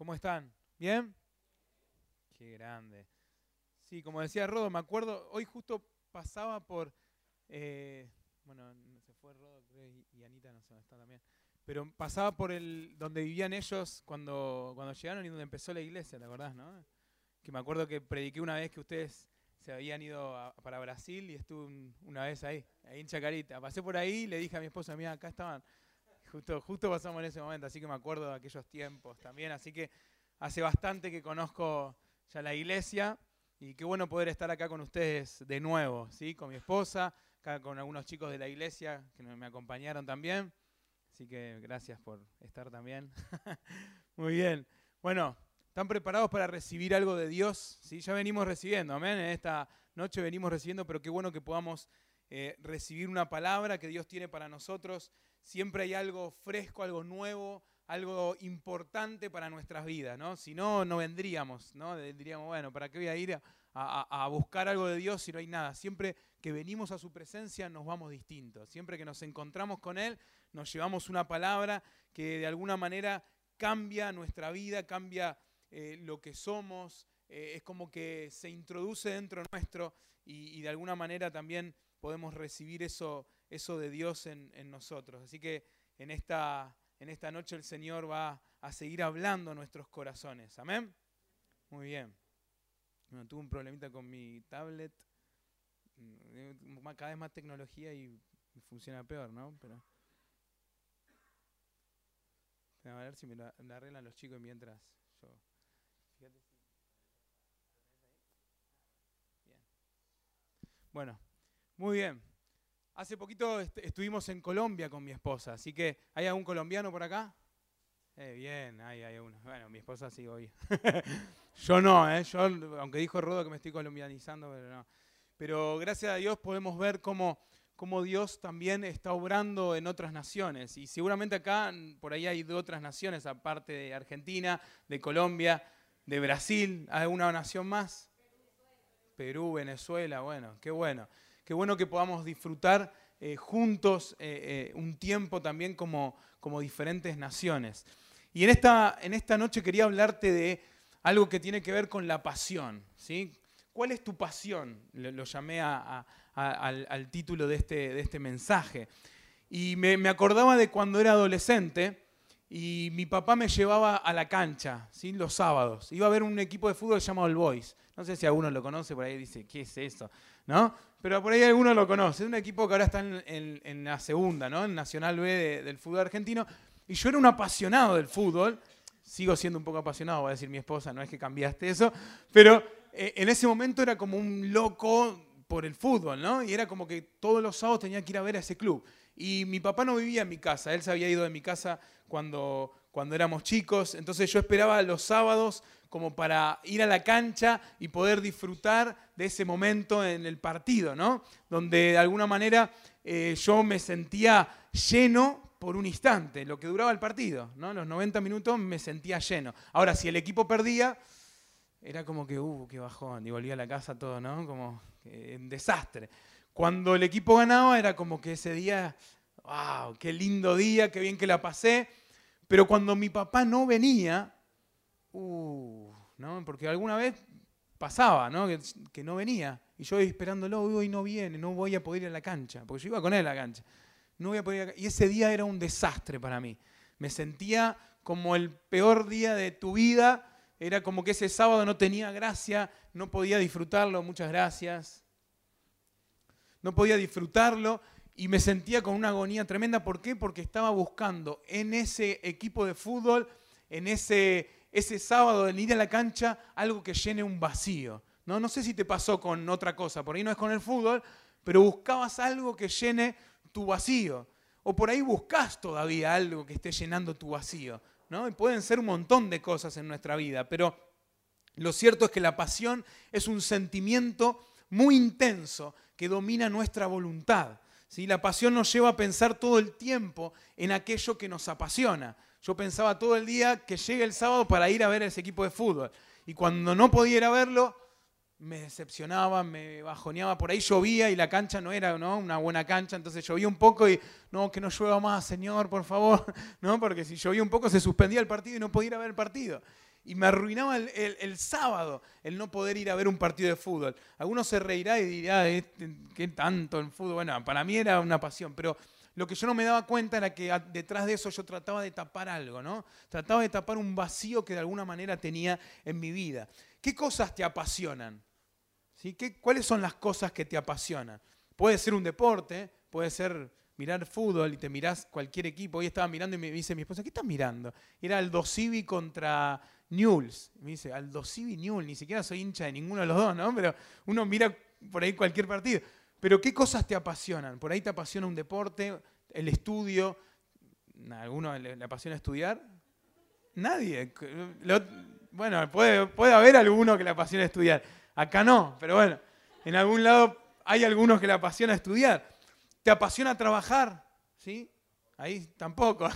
¿Cómo están? ¿Bien? Qué grande. Sí, como decía Rodo, me acuerdo, hoy justo pasaba por, eh, bueno, se fue Rodo creo, y, Anita no sé dónde está también, pero pasaba por el donde vivían ellos cuando, cuando llegaron y donde empezó la iglesia, ¿te acordás, no? Que me acuerdo que prediqué una vez que ustedes se habían ido para Brasil y estuve una vez ahí, ahí en Chacarita. Pasé por ahí y le dije a mi esposa, mira, acá estaban Justo, justo pasamos en ese momento, así que me acuerdo de aquellos tiempos también. Así que hace bastante que conozco ya la iglesia y qué bueno poder estar acá con ustedes de nuevo, ¿sí? con mi esposa, acá con algunos chicos de la iglesia que me acompañaron también. Así que gracias por estar también. Muy bien. Bueno, ¿están preparados para recibir algo de Dios? ¿Sí? Ya venimos recibiendo, amén. En esta noche venimos recibiendo, pero qué bueno que podamos eh, recibir una palabra que Dios tiene para nosotros siempre hay algo fresco, algo nuevo, algo importante para nuestras vidas, ¿no? Si no, no vendríamos, ¿no? Diríamos, bueno, ¿para qué voy a ir a, buscar algo de Dios si no hay nada? Siempre que venimos a su presencia nos vamos distintos. Siempre que nos encontramos con Él, nos llevamos una palabra que de alguna manera cambia nuestra vida, cambia eh, lo que somos, eh, es como que se introduce dentro nuestro y de alguna manera también podemos recibir eso eso de Dios en, nosotros. Así que en esta, en esta noche el Señor va a seguir hablando nuestros corazones. Amén. Muy bien. tuve un problemita con mi tablet. Mm, cada vez más tecnología y funciona peor, ¿no? Pero. A ver si me la, arreglan los chicos mientras yo. Fíjate. Bien. Bueno, muy bien. Hace poquito estuvimos en Colombia con mi esposa, así que ¿hay algún colombiano por acá? Eh, bien, hay, hay uno. Bueno, mi esposa sí, hoy. yo no, ¿eh? Yo, aunque dijo Rodo que me estoy colombianizando, pero no. Pero gracias a Dios podemos ver cómo, cómo Dios también está obrando en otras naciones. Y seguramente acá, por ahí hay de otras naciones, aparte de Argentina, de Colombia, de Brasil. ¿Hay alguna nación más? Perú, Venezuela, bueno, qué bueno. Qué bueno que podamos disfrutar eh, juntos eh, eh, un tiempo también como, como diferentes naciones. Y en esta, en esta noche quería hablarte de algo que tiene que ver con la pasión. ¿sí? ¿Cuál es tu pasión? Lo, llamé al, título de este, de este mensaje. Y me, acordaba de cuando era adolescente y mi papá me llevaba a la cancha ¿sí? los sábados. Iba a ver un equipo de fútbol llamado el Boys. No sé si alguno lo conoce, por ahí dice, ¿qué es eso? ¿No? pero por ahí alguno lo conoce. Es un equipo que ahora está en, la segunda, ¿no? En Nacional B del fútbol argentino. Y yo era un apasionado del fútbol. Sigo siendo un poco apasionado, va a decir mi esposa, no es que cambiaste eso. Pero eh, en ese momento era como un loco por el fútbol, ¿no? Y era como que todos los sábados tenía que ir a ver a ese club. Y mi papá no vivía en mi casa, él se había ido de mi casa cuando, cuando éramos chicos, entonces yo esperaba los sábados como para ir a la cancha y poder disfrutar de ese momento en el partido, ¿no? Donde de alguna manera eh, yo me sentía lleno por un instante, lo que duraba el partido, ¿no? Los 90 minutos me sentía lleno. Ahora, si el equipo perdía, era como que, uh, qué bajón, y volvía a la casa todo, ¿no? Como un desastre. Cuando el equipo ganaba, era como que ese día, wow, qué lindo día, qué bien que la pasé. Pero cuando mi papá no venía, uh, ¿no? Porque alguna vez pasaba, ¿no? Que, no venía. Y yo esperándolo, hoy no viene, no voy a poder ir a la cancha, porque yo iba con él a la cancha. No voy a poder Y ese día era un desastre para mí. Me sentía como el peor día de tu vida. Era como que ese sábado no tenía gracia, no podía disfrutarlo, muchas gracias. No podía disfrutarlo y me sentía con una agonía tremenda. ¿Por qué? Porque estaba buscando en ese equipo de fútbol, en ese ese sábado en ir a la cancha algo que llene un vacío. ¿no? no sé si te pasó con otra cosa, por ahí no es con el fútbol, pero buscabas algo que llene tu vacío. O por ahí buscas todavía algo que esté llenando tu vacío. ¿no? Y pueden ser un montón de cosas en nuestra vida, pero lo cierto es que la pasión es un sentimiento muy intenso que domina nuestra voluntad. ¿Sí? La pasión nos lleva a pensar todo el tiempo en aquello que nos apasiona. Yo pensaba todo el día que llegue el sábado para ir a ver ese equipo de fútbol. Y cuando no podía ir a verlo, me decepcionaba, me bajoneaba. Por ahí llovía y la cancha no era ¿no? una buena cancha, entonces llovía un poco y no, que no llueva más, Señor, por favor. ¿no? Porque si llovía un poco se suspendía el partido y no podía ir a ver el partido. Y me arruinaba el, sábado el no poder ir a ver un partido de fútbol. Algunos se reirá y dirá, este, ¿qué tanto en fútbol? Bueno, para mí era una pasión, pero lo que yo no me daba cuenta era que detrás de eso yo trataba de tapar algo, ¿no? Trataba de tapar un vacío que de alguna manera tenía en mi vida. ¿Qué cosas te apasionan? ¿Sí? ¿Qué, ¿Cuáles son las cosas que te apasionan? Puede ser un deporte, puede ser mirar fútbol y te mirás cualquier equipo. Hoy estaba mirando y me dice mi esposa, ¿qué estás mirando? Era Aldo Civi contra Newell's. Me dice, Aldo Civi, Newell's, ni siquiera soy hincha de ninguno de los dos, ¿no? Pero uno mira por ahí cualquier partido. Pero ¿qué cosas te apasionan? Por ahí te apasiona un deporte, el estudio. ¿A alguno le, apasiona estudiar? Nadie. bueno, puede, puede haber alguno que le apasiona estudiar. Acá no, pero bueno, en algún lado hay algunos que le apasiona estudiar. ¿Te apasiona trabajar? ¿Sí? Ahí tampoco.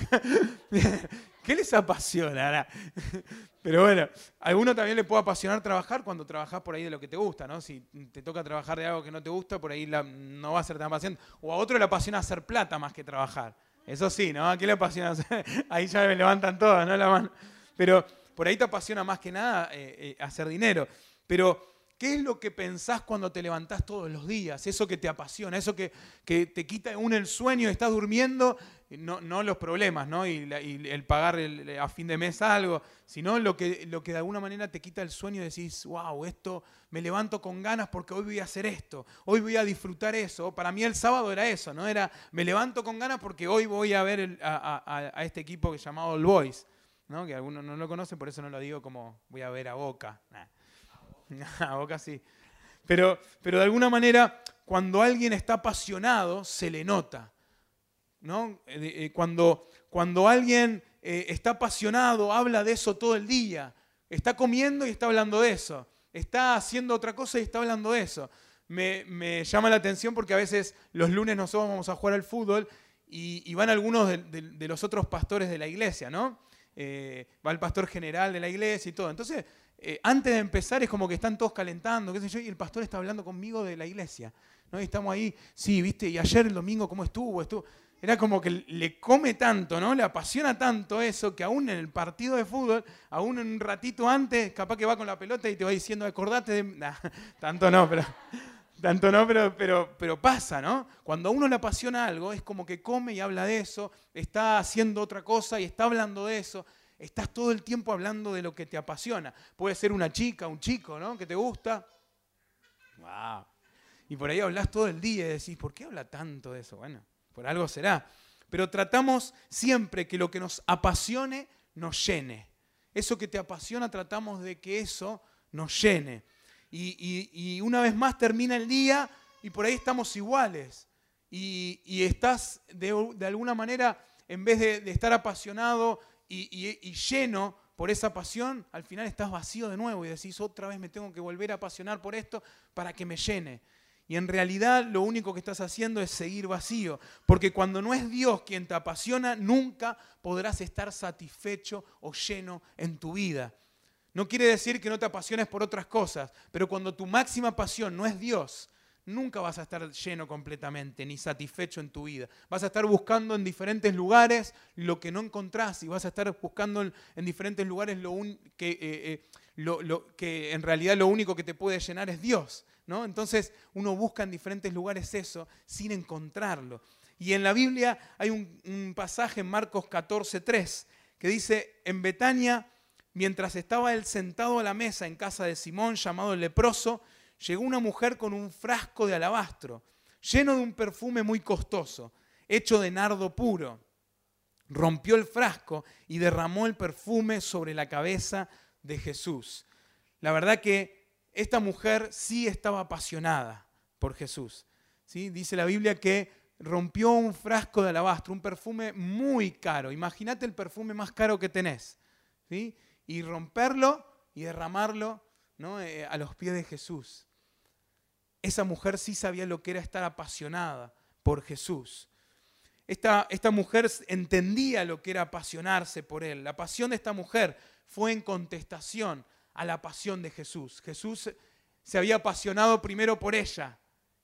¿Qué les apasiona? Pero bueno, a alguno también le puede apasionar trabajar cuando trabajas por ahí de lo que te gusta, ¿no? Si te toca trabajar de algo que no te gusta, por ahí no va a ser tan apasionante. O a otro le apasiona hacer plata más que trabajar. Eso sí, ¿no? ¿A qué le apasiona hacer? Ahí ya me levantan todas, ¿no? Pero por ahí te apasiona más que nada eh, eh, hacer dinero. Pero ¿Qué es lo que pensás cuando te levantás todos los días? Eso que te apasiona, eso que, te quita un el sueño, estás durmiendo, no, los problemas, ¿no? Y, el pagar a fin de mes algo, sino lo que, de alguna manera te quita el sueño y decís, wow, esto me levanto con ganas porque hoy voy a hacer esto, hoy voy a disfrutar eso. Para mí el sábado era eso, ¿no? Era, me levanto con ganas porque hoy voy a ver a, este equipo llamado All Boys, ¿no? Que algunos no lo conocen, por eso no lo digo como voy a ver a Boca. A Boca sí. Pero, pero de alguna manera, cuando alguien está apasionado, se le nota. ¿no? Eh, eh, cuando, cuando alguien eh, está apasionado, habla de eso todo el día. Está comiendo y está hablando de eso. Está haciendo otra cosa y está hablando de eso. Me, llama la atención porque a veces los lunes nosotros vamos a jugar al fútbol y, van algunos de, los otros pastores de la iglesia, ¿no? va el pastor general de la iglesia y todo. Entonces, eh, antes de empezar es como que están todos calentando, qué sé yo, y el pastor está hablando conmigo de la iglesia. ¿no? Y estamos ahí, sí, viste, y ayer el domingo, ¿cómo estuvo? estuvo? Era como que le come tanto, ¿no? Le apasiona tanto eso que aún en el partido de fútbol, aún un ratito antes, capaz que va con la pelota y te va diciendo, acordate de. tanto no, pero. Tanto no, pero, pero, pero pasa, ¿no? Cuando a uno le apasiona algo, es como que come y habla de eso, está haciendo otra cosa y está hablando de eso. Estás todo el tiempo hablando de lo que te apasiona. Puede ser una chica, un chico, ¿no? Que te gusta. Wow. Y por ahí hablas todo el día y decís, ¿por qué habla tanto de eso? Bueno, por algo será. Pero tratamos siempre que lo que nos apasione nos llene. Eso que te apasiona, tratamos de que eso nos llene. Y, una vez más termina el día y por ahí estamos iguales. Y, estás de, alguna manera, en vez de estar apasionado, y, lleno por esa pasión, al final estás vacío de nuevo y decís, otra vez me tengo que volver a apasionar por esto para que me llene. Y en realidad lo único que estás haciendo es seguir vacío, porque cuando no es Dios quien te apasiona, nunca podrás estar satisfecho o lleno en tu vida. No quiere decir que no te apasiones por otras cosas, pero cuando tu máxima pasión no es Dios, nunca vas a estar lleno completamente ni satisfecho en tu vida. Vas a estar buscando en diferentes lugares lo que no encontrás y vas a estar buscando en, diferentes lugares lo, que, eh, eh, lo, que en realidad lo único que te puede llenar es Dios. ¿no? Entonces uno busca en diferentes lugares eso sin encontrarlo. Y en la Biblia hay un, un pasaje en Marcos 14.3 que dice, en Betania, mientras estaba él sentado a la mesa en casa de Simón llamado el leproso, llegó una mujer con un frasco de alabastro, lleno de un perfume muy costoso, hecho de nardo puro. Rompió el frasco y derramó el perfume sobre la cabeza de Jesús. La verdad que esta mujer sí estaba apasionada por Jesús. Dice la Biblia que rompió un frasco de alabastro, un perfume muy caro. Imagínate el perfume más caro que tenés. ¿sí? Y romperlo y derramarlo ¿no? Eh, a los pies de Jesús esa mujer sí sabía lo que era estar apasionada por Jesús. Esta, esta, mujer entendía lo que era apasionarse por Él. La pasión de esta mujer fue en contestación a la pasión de Jesús. Jesús se había apasionado primero por ella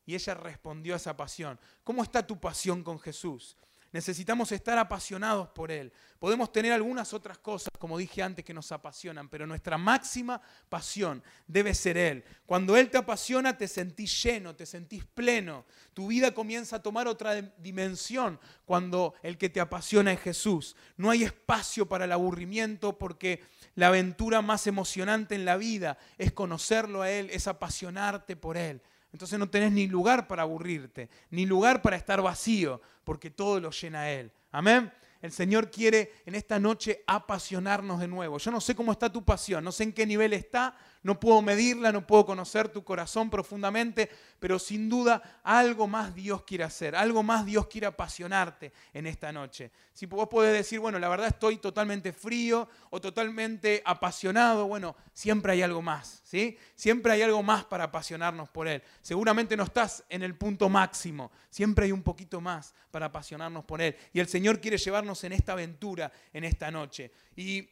y ella respondió a esa pasión. ¿Cómo está tu pasión con Jesús? Necesitamos estar apasionados por Él. Podemos tener algunas otras cosas, como dije antes, que nos apasionan, pero nuestra máxima pasión debe ser Él. Cuando Él te apasiona, te sentís lleno, te sentís pleno. Tu vida comienza a tomar otra dimensión cuando el que te apasiona es Jesús. No hay espacio para el aburrimiento porque la aventura más emocionante en la vida es conocerlo a Él, es apasionarte por Él. Entonces no tenés ni lugar para aburrirte, ni lugar para estar vacío, porque todo lo llena Él. Amén. El Señor quiere en esta noche apasionarnos de nuevo. Yo no sé cómo está tu pasión, no sé en qué nivel está, no puedo medirla, no puedo conocer tu corazón profundamente, pero sin duda algo más Dios quiere hacer, algo más Dios quiere apasionarte en esta noche. Si vos podés decir, bueno, la verdad estoy totalmente frío o totalmente apasionado, bueno, siempre hay algo más, ¿sí? Siempre hay algo más para apasionarnos por Él. Seguramente no estás en el punto máximo, siempre hay un poquito más para apasionarnos por Él. Y el Señor quiere llevarnos en esta aventura en esta noche. Y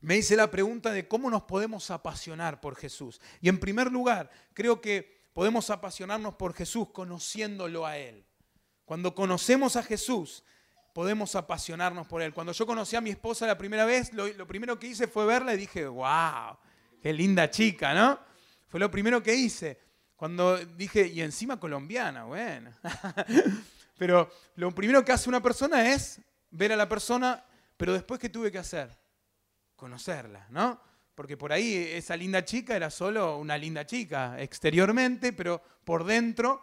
me hice la pregunta de cómo nos podemos apasionar por Jesús. Y en primer lugar, creo que podemos apasionarnos por Jesús conociéndolo a Él. Cuando conocemos a Jesús, podemos apasionarnos por Él. Cuando yo conocí a mi esposa la primera vez, lo, primero que hice fue verla y dije, wow, qué linda chica, ¿no? Fue lo primero que hice. Cuando dije, y encima colombiana, bueno. pero lo primero que hace una persona es ver a la persona, pero después, ¿qué tuve que hacer? Conocerla, ¿no? Porque por ahí esa linda chica era solo una linda chica exteriormente, pero por dentro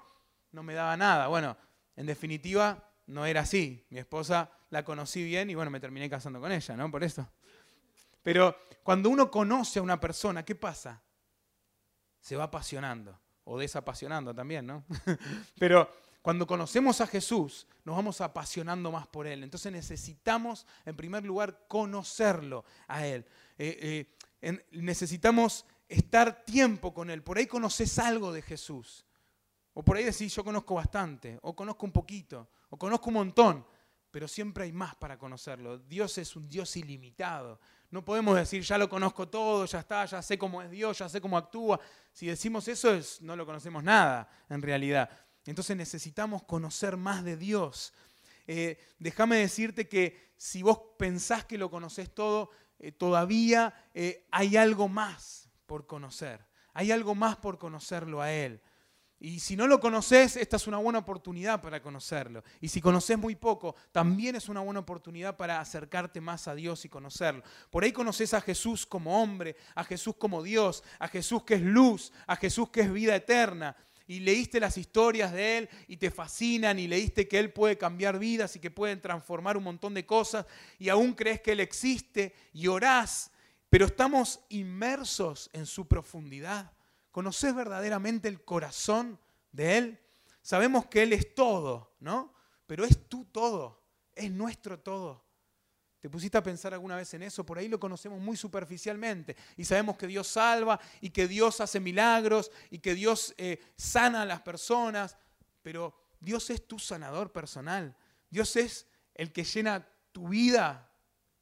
no me daba nada. Bueno, en definitiva no era así. Mi esposa la conocí bien y bueno, me terminé casando con ella, ¿no? Por eso. Pero cuando uno conoce a una persona, ¿qué pasa? Se va apasionando o desapasionando también, ¿no? Pero cuando conocemos a Jesús, nos vamos apasionando más por Él. Entonces necesitamos, en primer lugar, conocerlo a Él. Eh, eh, necesitamos estar tiempo con Él. Por ahí conoces algo de Jesús. O por ahí decís, yo conozco bastante, o conozco un poquito, o conozco un montón, pero siempre hay más para conocerlo. Dios es un Dios ilimitado. No podemos decir, ya lo conozco todo, ya está, ya sé cómo es Dios, ya sé cómo actúa. Si decimos eso, es, no lo conocemos nada en realidad. Entonces necesitamos conocer más de Dios. Eh, déjame decirte que si vos pensás que lo conoces todo, eh, todavía eh, hay algo más por conocer. Hay algo más por conocerlo a Él. Y si no lo conoces, esta es una buena oportunidad para conocerlo. Y si conoces muy poco, también es una buena oportunidad para acercarte más a Dios y conocerlo. Por ahí conoces a Jesús como hombre, a Jesús como Dios, a Jesús que es luz, a Jesús que es vida eterna y leíste las historias de Él y te fascinan y leíste que Él puede cambiar vidas y que puede transformar un montón de cosas y aún crees que Él existe y orás, pero estamos inmersos en su profundidad. ¿Conoces verdaderamente el corazón de Él? Sabemos que Él es todo, ¿no? Pero es tu todo, es nuestro todo. ¿Te pusiste a pensar alguna vez en eso? Por ahí lo conocemos muy superficialmente y sabemos que Dios salva y que Dios hace milagros y que Dios eh, sana a las personas, pero Dios es tu sanador personal. Dios es el que llena tu vida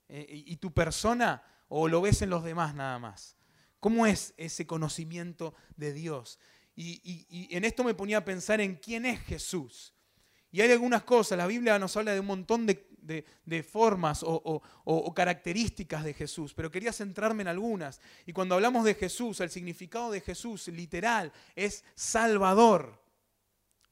eh, y tu persona o lo ves en los demás nada más. ¿Cómo es ese conocimiento de Dios? y en esto me ponía a pensar en quién es Jesús. Y hay algunas cosas, la Biblia nos habla de un montón de, de, formas o, características de Jesús, pero quería centrarme en algunas. Y cuando hablamos de Jesús, el significado de Jesús literal es Salvador.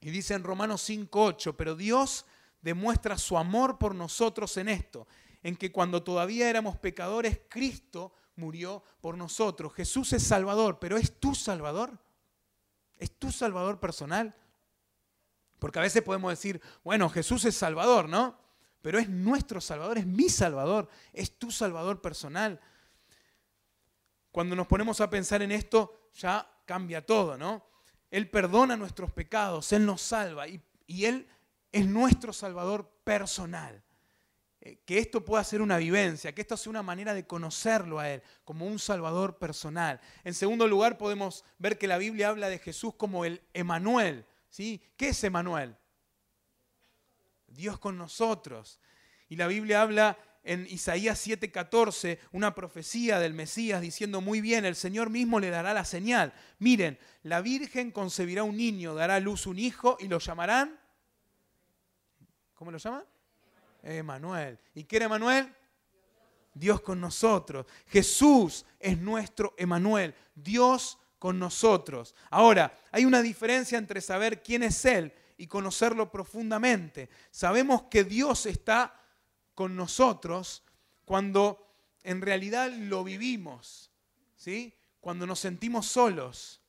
Y dice en Romanos 5.8, pero Dios demuestra su amor por nosotros en esto, en que cuando todavía éramos pecadores, Cristo murió por nosotros. Jesús es Salvador, pero ¿es tu Salvador? ¿Es tu Salvador personal? Porque a veces podemos decir, bueno, Jesús es Salvador, ¿no? Pero es nuestro Salvador, es mi Salvador, es tu Salvador personal. Cuando nos ponemos a pensar en esto, ya cambia todo, ¿no? Él perdona nuestros pecados, Él nos salva y, Él es nuestro Salvador personal. Eh, que esto pueda ser una vivencia, que esto sea una manera de conocerlo a Él como un Salvador personal. En segundo lugar, podemos ver que la Biblia habla de Jesús como el Emanuel. ¿sí? ¿Qué es Emanuel? Dios con nosotros. Y la Biblia habla en Isaías 7:14 una profecía del Mesías diciendo muy bien, el Señor mismo le dará la señal. Miren, la Virgen concebirá un niño, dará a luz un hijo y lo llamarán, ¿cómo lo llaman? Emanuel. ¿Y qué era Emanuel? Dios con nosotros. Jesús es nuestro Emanuel. Dios con nosotros. Ahora, hay una diferencia entre saber quién es Él y conocerlo profundamente. Sabemos que Dios está con nosotros cuando en realidad lo vivimos, ¿sí? Cuando nos sentimos solos,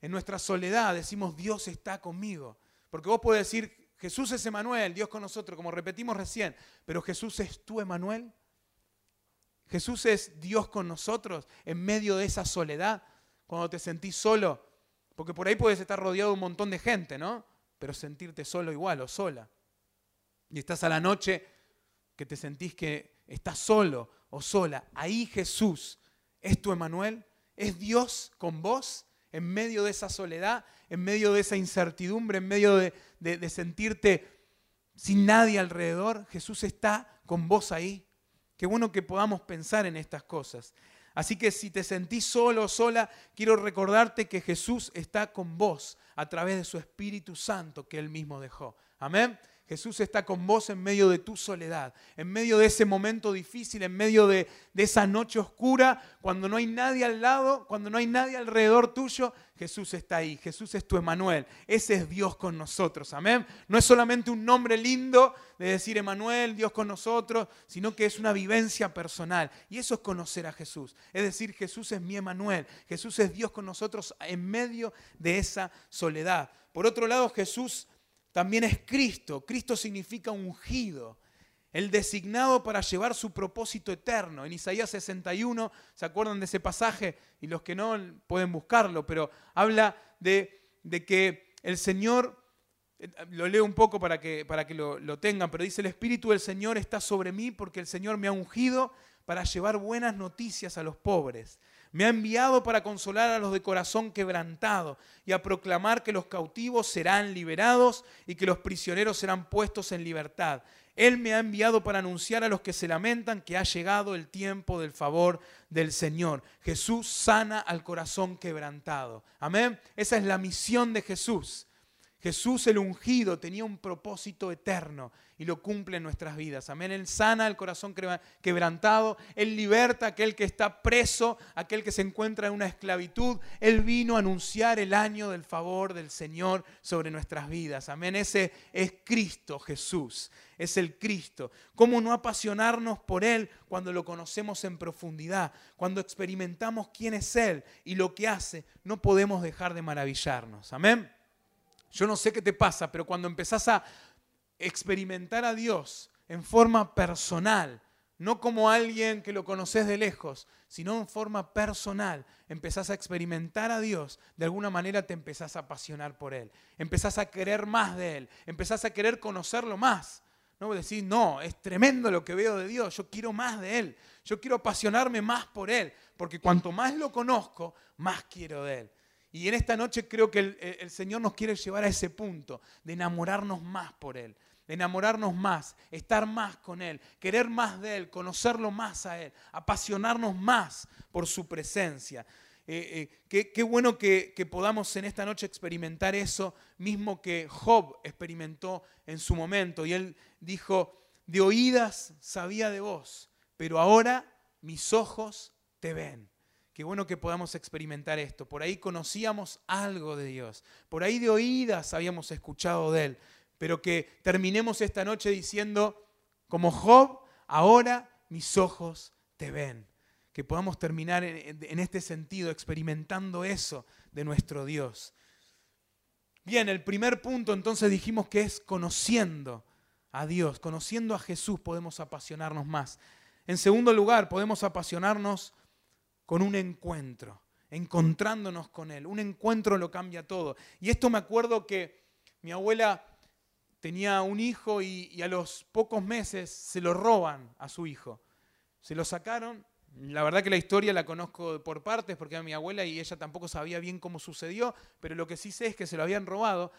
en nuestra soledad, decimos Dios está conmigo. Porque vos podés decir, Jesús es Emanuel, Dios con nosotros, como repetimos recién, pero Jesús es tu Emanuel. Jesús es Dios con nosotros en medio de esa soledad, cuando te sentís solo, porque por ahí puedes estar rodeado de un montón de gente, ¿no? Pero sentirte solo igual o sola. Y estás a la noche que te sentís que estás solo o sola. Ahí Jesús es tu Emanuel, es Dios con vos en medio de esa soledad, en medio de esa incertidumbre, en medio de, de sentirte sin nadie alrededor. Jesús está con vos ahí. Qué bueno que podamos pensar en estas cosas. Así que si te sentís solo o sola, quiero recordarte que Jesús está con vos a través de su Espíritu Santo que Él mismo dejó. Amén. Jesús está con vos en medio de tu soledad, en medio de ese momento difícil, en medio de, esa noche oscura, cuando no hay nadie al lado, cuando no hay nadie alrededor tuyo, Jesús está ahí. Jesús es tu Emanuel. Ese es Dios con nosotros. Amén. No es solamente un nombre lindo de decir Emanuel, Dios con nosotros, sino que es una vivencia personal. Y eso es conocer a Jesús. Es decir, Jesús es mi Emanuel. Jesús es Dios con nosotros en medio de esa soledad. Por otro lado, Jesús también es Cristo. Cristo significa ungido, el designado para llevar su propósito eterno. En Isaías 61, ¿se acuerdan de ese pasaje? Y los que no pueden buscarlo, pero habla de, que el Señor, lo leo un poco para que, para que lo, lo tengan, pero dice, el Espíritu del Señor está sobre mí porque el Señor me ha ungido para llevar buenas noticias a los pobres me ha enviado para consolar a los de corazón quebrantado y a proclamar que los cautivos serán liberados y que los prisioneros serán puestos en libertad. Él me ha enviado para anunciar a los que se lamentan que ha llegado el tiempo del favor del Señor. Jesús sana al corazón quebrantado. Amén. Esa es la misión de Jesús. Jesús el ungido tenía un propósito eterno y lo cumple en nuestras vidas. Amén. Él sana el corazón quebrantado, Él liberta a aquel que está preso, aquel que se encuentra en una esclavitud. Él vino a anunciar el año del favor del Señor sobre nuestras vidas. Amén. Ese es Cristo Jesús, es el Cristo. ¿Cómo no apasionarnos por Él cuando lo conocemos en profundidad? Cuando experimentamos quién es Él y lo que hace, no podemos dejar de maravillarnos. Amén. Yo no sé qué te pasa, pero cuando empezás a experimentar a Dios en forma personal, no como alguien que lo conoces de lejos, sino en forma personal, empezás a experimentar a Dios, de alguna manera te empezás a apasionar por Él, empezás a querer más de Él, empezás a querer conocerlo más. No decir, no, es tremendo lo que veo de Dios, yo quiero más de Él, yo quiero apasionarme más por Él, porque cuanto más lo conozco, más quiero de Él. Y en esta noche creo que el, Señor nos quiere llevar a ese punto, de enamorarnos más por Él, de enamorarnos más, estar más con Él, querer más de Él, conocerlo más a Él, apasionarnos más por su presencia. Eh, eh, qué, bueno que, que, podamos en esta noche experimentar eso mismo que Job experimentó en su momento. Y él dijo, de oídas sabía de vos, pero ahora mis ojos te ven. Qué bueno que podamos experimentar esto. Por ahí conocíamos algo de Dios. Por ahí de oídas habíamos escuchado de Él. Pero que terminemos esta noche diciendo, como Job, ahora mis ojos te ven. Que podamos terminar en, este sentido, experimentando eso de nuestro Dios. Bien, el primer punto entonces dijimos que es conociendo a Dios, conociendo a Jesús podemos apasionarnos más. En segundo lugar, podemos apasionarnos con un encuentro, encontrándonos con Él. Un encuentro lo cambia todo. Y esto me acuerdo que mi abuela tenía un hijo y, a los pocos meses se lo roban a su hijo. Se lo sacaron. La verdad que la historia la conozco por partes porque era mi abuela y ella tampoco sabía bien cómo sucedió, pero lo que sí sé es que se lo habían robado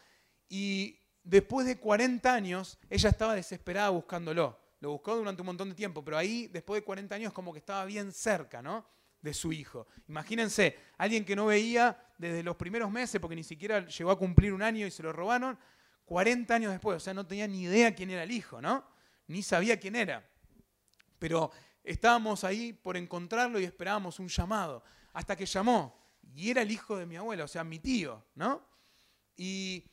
y después de 40 años ella estaba desesperada buscándolo. Lo buscó durante un montón de tiempo, pero ahí después de 40 años como que estaba bien cerca, ¿no? De su hijo. Imagínense, alguien que no veía desde los primeros meses, porque ni siquiera llegó a cumplir un año y se lo robaron, 40 años después, o sea, no tenía ni idea quién era el hijo, ¿no? ni sabía quién era. Pero estábamos ahí por encontrarlo y esperábamos un llamado, hasta que llamó. Y era el hijo de mi abuela, o sea, mi tío, ¿no? Y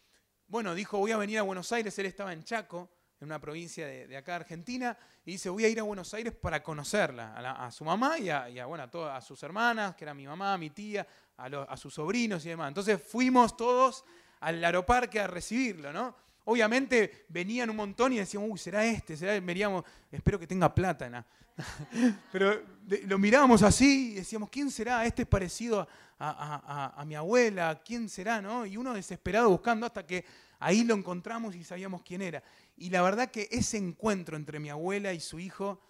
bueno, dijo, voy a venir a Buenos Aires, él estaba en Chaco, en una provincia de, acá Argentina, y dice, voy a ir a Buenos Aires para conocerla, a, su mamá y, a, bueno, a, todas, sus hermanas, que era mi mamá, mi tía, a, sus sobrinos y demás. Entonces fuimos todos al aeroparque a recibirlo, ¿no? Obviamente venían un montón y decíamos, uy, será este, será, veníamos, espero que tenga plata, ¿no? Pero lo mirábamos así y decíamos, ¿quién será? Este es parecido a, mi abuela, ¿quién será? ¿no? Y uno desesperado buscando hasta que ahí lo encontramos y sabíamos quién era. Y la verdad que ese encuentro entre mi abuela y su hijo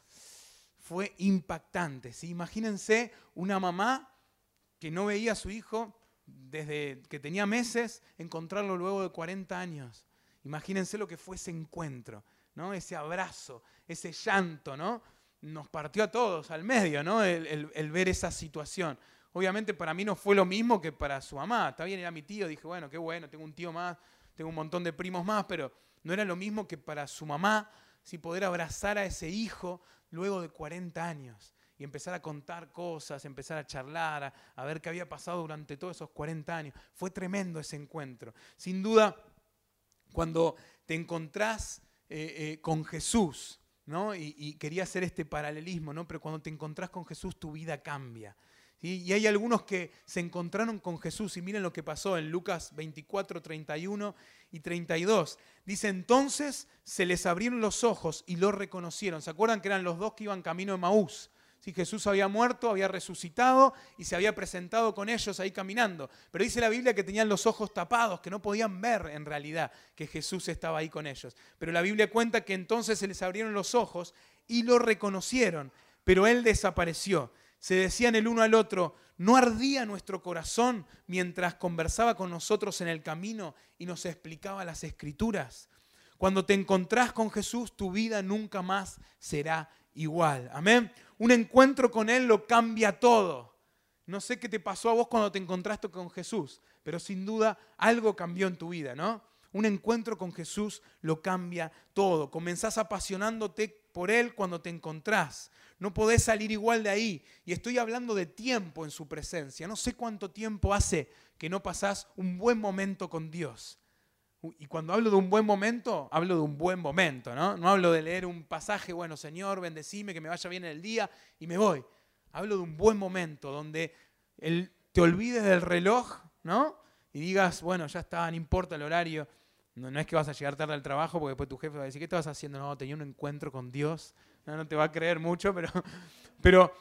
fue impactante. ¿sí? Imagínense una mamá que no veía a su hijo desde que tenía meses, encontrarlo luego de 40 años. Imagínense lo que fue ese encuentro, ¿no? ese abrazo, ese llanto, ¿no? nos partió a todos al medio, ¿no? El, ver esa situación. Obviamente para mí no fue lo mismo que para su mamá. Está bien, era mi tío, dije, bueno, qué bueno, tengo un tío más, tengo un montón de primos más, pero no era lo mismo que para su mamá, si poder abrazar a ese hijo luego de 40 años y empezar a contar cosas, empezar a charlar, a, ver qué había pasado durante todos esos 40 años. Fue tremendo ese encuentro. Sin duda, cuando te encontrás eh, eh, con Jesús, y, quería hacer este paralelismo, ¿no? Pero cuando te encontrás con Jesús, tu vida cambia. Y hay algunos que se encontraron con Jesús y miren lo que pasó en Lucas 24, 31 y 32. Dice, entonces se les abrieron los ojos y lo reconocieron. ¿Se acuerdan que eran los dos que iban camino de Maús? Jesús había muerto, había resucitado y se había presentado con ellos ahí caminando. Pero dice la Biblia que tenían los ojos tapados, que no podían ver en realidad que Jesús estaba ahí con ellos. Pero la Biblia cuenta que entonces se les abrieron los ojos y lo reconocieron, pero él desapareció. Se decían el uno al otro, ¿no ardía nuestro corazón mientras conversaba con nosotros en el camino y nos explicaba las escrituras? Cuando te encontrás con Jesús, tu vida nunca más será igual. Amén. Un encuentro con Él lo cambia todo. No sé qué te pasó a vos cuando te encontraste con Jesús, pero sin duda algo cambió en tu vida, ¿no? Un encuentro con Jesús lo cambia todo. Comenzás apasionándote por Él cuando te encontrás. No podés salir igual de ahí. Y estoy hablando de tiempo en su presencia. No sé cuánto tiempo hace que no pasás un buen momento con Dios. Y cuando hablo de un buen momento, hablo de un buen momento, ¿no? No hablo de leer un pasaje, bueno, Señor, bendecime, que me vaya bien en el día y me voy. Hablo de un buen momento donde te olvides del reloj, ¿no? Y digas, bueno, ya está, no importa el horario. No, no, es que vas a llegar tarde al trabajo porque después tu jefe va a decir, ¿qué estabas haciendo? No, tenía un encuentro con Dios. No, no te va a creer mucho, pero, pero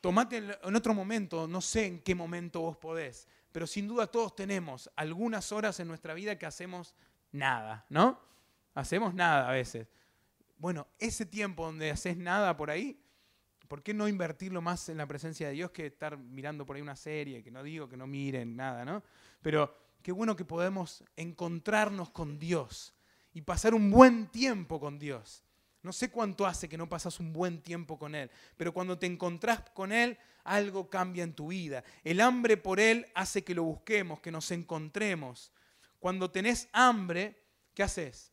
tomate en otro momento, no sé en qué momento vos podés, pero sin duda todos tenemos algunas horas en nuestra vida que hacemos nada, ¿no? Hacemos nada a veces. Bueno, ese tiempo donde haces nada por ahí, ¿por qué no invertirlo más en la presencia de Dios que estar mirando por ahí una serie? Que no digo que no miren nada, ¿no? Pero qué bueno que podemos encontrarnos con Dios y pasar un buen tiempo con Dios. No sé cuánto hace que no pasas un buen tiempo con Él, pero cuando te encontrás con Él, algo cambia en tu vida. El hambre por Él hace que lo busquemos, que nos encontremos. Cuando tenés hambre, ¿qué haces?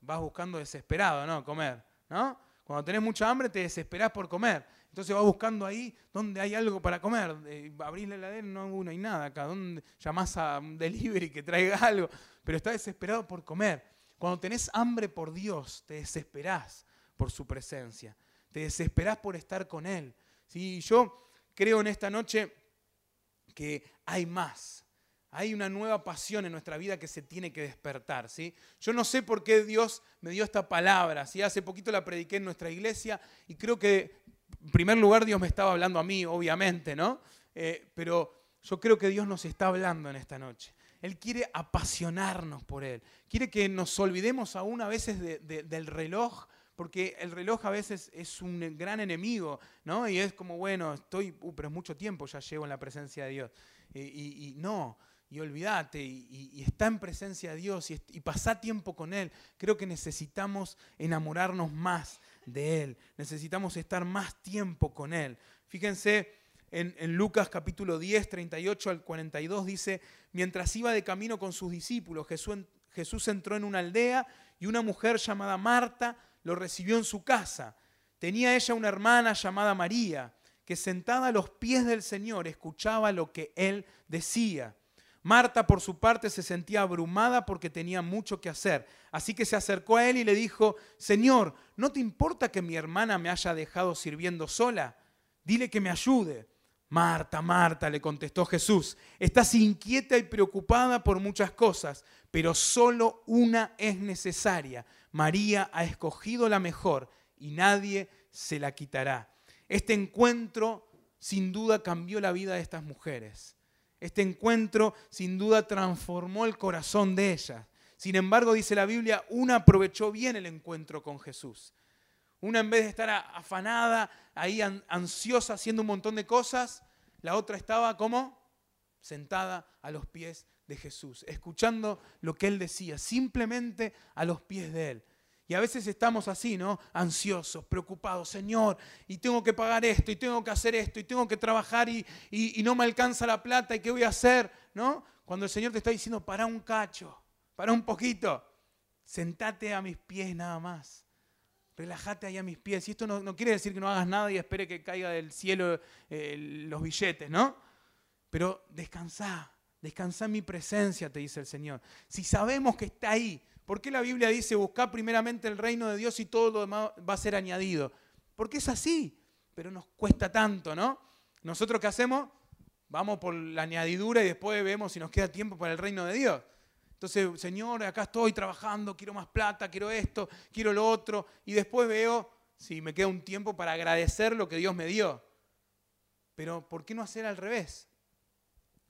Vas buscando desesperado, ¿no? Comer, ¿no? Cuando tenés mucha hambre, te desesperás por comer. Entonces vas buscando ahí donde hay algo para comer. Eh, abrís la heladera, no, hay nada acá. ¿Dónde llamás a un delivery que traiga algo? Pero estás desesperado por comer. Cuando tenés hambre por Dios, te desesperás por su presencia. Te desesperás por estar con Él. ¿Sí? Yo creo en esta noche que hay más hay una nueva pasión en nuestra vida que se tiene que despertar. ¿sí? Yo no sé por qué Dios me dio esta palabra. ¿sí? Hace poquito la prediqué en nuestra iglesia y creo que, en primer lugar, Dios me estaba hablando a mí, obviamente, ¿no? Eh, pero yo creo que Dios nos está hablando en esta noche. Él quiere apasionarnos por Él. Quiere que nos olvidemos aún a veces del reloj, porque el reloj a veces es un gran enemigo, ¿no? Y es como, bueno, estoy, uh, pero es mucho tiempo ya llevo en la presencia de Dios. y no, y olvídate y, está en presencia de Dios y, y tiempo con Él. Creo que necesitamos enamorarnos más de Él. Necesitamos estar más tiempo con Él. Fíjense en, Lucas capítulo 10, 38 al 42 dice, mientras iba de camino con sus discípulos, Jesús, Jesús entró en una aldea y una mujer llamada Marta lo recibió en su casa. Tenía ella una hermana llamada María, que sentada a los pies del Señor escuchaba lo que él decía. Marta, por su parte, se sentía abrumada porque tenía mucho que hacer. Así que se acercó a él y le dijo, Señor, ¿no te importa que mi hermana me haya dejado sirviendo sola? Dile que me ayude. Marta, Marta, le contestó Jesús, estás inquieta y preocupada por muchas cosas, pero solo una es necesaria. María ha escogido la mejor y nadie se la quitará. Este encuentro sin duda cambió la vida de estas mujeres. Este encuentro sin duda transformó el corazón de ellas. Sin embargo, dice la Biblia, una aprovechó bien el encuentro con Jesús. Una en vez de estar afanada, ahí ansiosa, haciendo un montón de cosas, la otra estaba como sentada a los pies de Jesús, escuchando lo que él decía, simplemente a los pies de él. Y a veces estamos así, ¿no? Ansiosos, preocupados, Señor, y tengo que pagar esto, y tengo que hacer esto, y tengo que trabajar, y, y, no me alcanza la plata, ¿y qué voy a hacer? ¿No? Cuando el Señor te está diciendo, para un cacho, para un poquito, sentate a mis pies nada más. Relájate ahí a mis pies. Y esto no, quiere decir que no hagas nada y espere que caiga del cielo eh, los billetes, ¿no? Pero descansa, descansa en mi presencia, te dice el Señor. Si sabemos que está ahí, ¿Por qué la Biblia dice buscar primeramente el reino de Dios y todo lo demás va a ser añadido? Porque es así, pero nos cuesta tanto, ¿no? Nosotros qué hacemos? Vamos por la añadidura y después vemos si nos queda tiempo para el reino de Dios. Entonces, Señor, acá estoy trabajando, quiero más plata, quiero esto, quiero lo otro, y después veo si me queda un tiempo para agradecer lo que Dios me dio. Pero, ¿por qué no hacer al revés?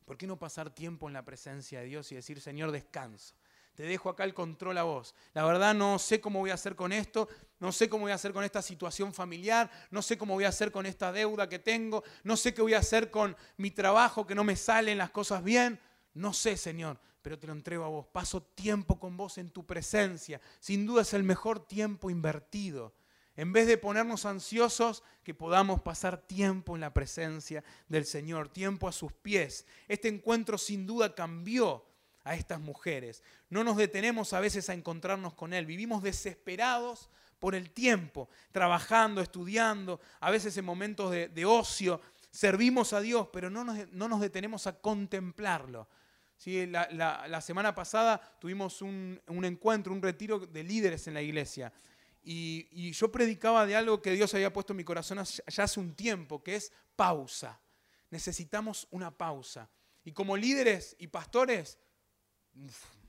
¿Por qué no pasar tiempo en la presencia de Dios y decir, Señor, descanso? Te dejo acá el control a vos. La verdad no sé cómo voy a hacer con esto, no sé cómo voy a hacer con esta situación familiar, no sé cómo voy a hacer con esta deuda que tengo, no sé qué voy a hacer con mi trabajo que no me salen las cosas bien. No sé, Señor, pero te lo entrego a vos. Paso tiempo con vos en tu presencia. Sin duda es el mejor tiempo invertido. En vez de ponernos ansiosos, que podamos pasar tiempo en la presencia del Señor, tiempo a sus pies. Este encuentro sin duda cambió a estas mujeres. No nos detenemos a veces a encontrarnos con Él. Vivimos desesperados por el tiempo, trabajando, estudiando, a veces en momentos de, ocio. Servimos a Dios, pero no nos, detenemos a contemplarlo. La, semana pasada tuvimos un, encuentro, un retiro de líderes en la iglesia. Y, y, yo predicaba de algo que Dios había puesto en mi corazón ya hace un tiempo, que es pausa. Necesitamos una pausa. Y como líderes y pastores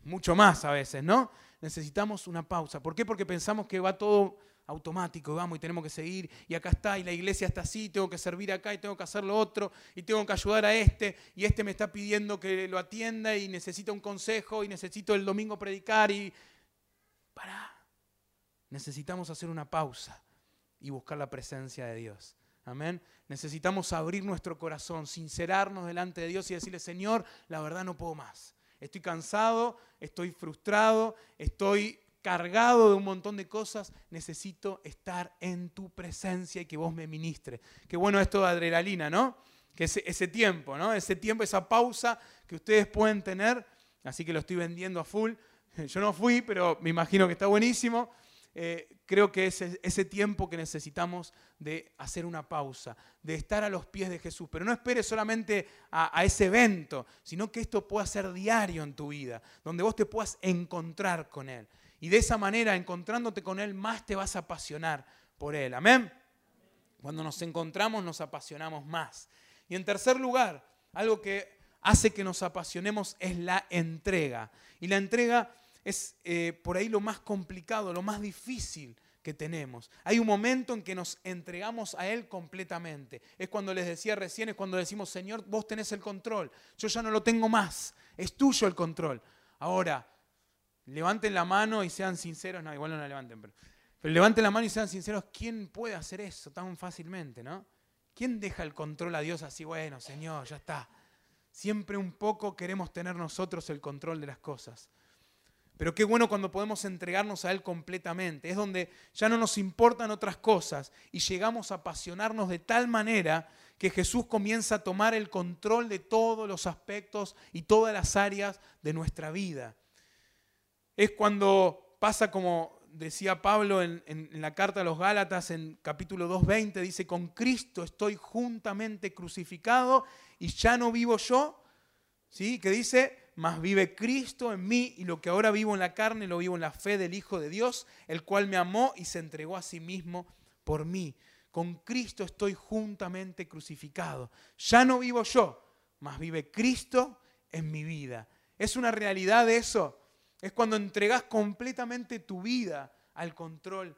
mucho más a veces, ¿no? Necesitamos una pausa. ¿Por qué? Porque pensamos que va todo automático, vamos y tenemos que seguir, y acá está, y la iglesia está así, tengo que servir acá y tengo que hacer lo otro, y tengo que ayudar a este, y este me está pidiendo que lo atienda y necesita un consejo, y necesito el domingo predicar, y... Necesitamos hacer una pausa y buscar la presencia de Dios. Amén. Necesitamos abrir nuestro corazón, sincerarnos delante de Dios y decirle, Señor, la verdad no puedo más. Estoy cansado, estoy frustrado, estoy cargado de un montón de cosas, necesito estar en tu presencia y que vos me ministres. Qué bueno esto de adrenalina, ¿no? Que ese, ese tiempo, ¿no? Ese tiempo, esa pausa que ustedes pueden tener, así que lo estoy vendiendo a full. Yo no fui, pero me imagino que está buenísimo. Eh, creo que es ese tiempo que necesitamos de hacer una pausa, de estar a los pies de Jesús. Pero no esperes solamente a, ese evento, sino que esto pueda ser diario en tu vida, donde vos te puedas encontrar con Él. Y de esa manera, encontrándote con Él, más te vas a apasionar por Él. Amén. Cuando nos encontramos, nos apasionamos más. Y en tercer lugar, algo que hace que nos apasionemos es la entrega. Y la entrega es eh, por ahí lo más complicado, lo más difícil que tenemos. Hay un momento en que nos entregamos a Él completamente. Es cuando les decía recién, es cuando decimos, Señor, vos tenés el control. Yo ya no lo tengo más. Es tuyo el control. Ahora, levanten la mano y sean sinceros. No, igual no la levanten, pero, pero levanten la mano y sean sinceros. ¿Quién puede hacer eso tan fácilmente, no? ¿Quién deja el control a Dios así? Bueno, Señor, ya está. Siempre un poco queremos tener nosotros el control de las cosas. Pero qué bueno cuando podemos entregarnos a Él completamente. Es donde ya no nos importan otras cosas y llegamos a apasionarnos de tal manera que Jesús comienza a tomar el control de todos los aspectos y todas las áreas de nuestra vida. Es cuando pasa como decía Pablo en, la carta a los Gálatas en capítulo 2.20, dice, con Cristo estoy juntamente crucificado y ya no vivo yo, ¿sí? Que dice, más vive Cristo en mí y lo que ahora vivo en la carne lo vivo en la fe del Hijo de Dios, el cual me amó y se entregó a sí mismo por mí. Con Cristo estoy juntamente crucificado. Ya no vivo yo, más vive Cristo en mi vida. ¿Es una realidad eso? Es cuando entregas completamente tu vida al control.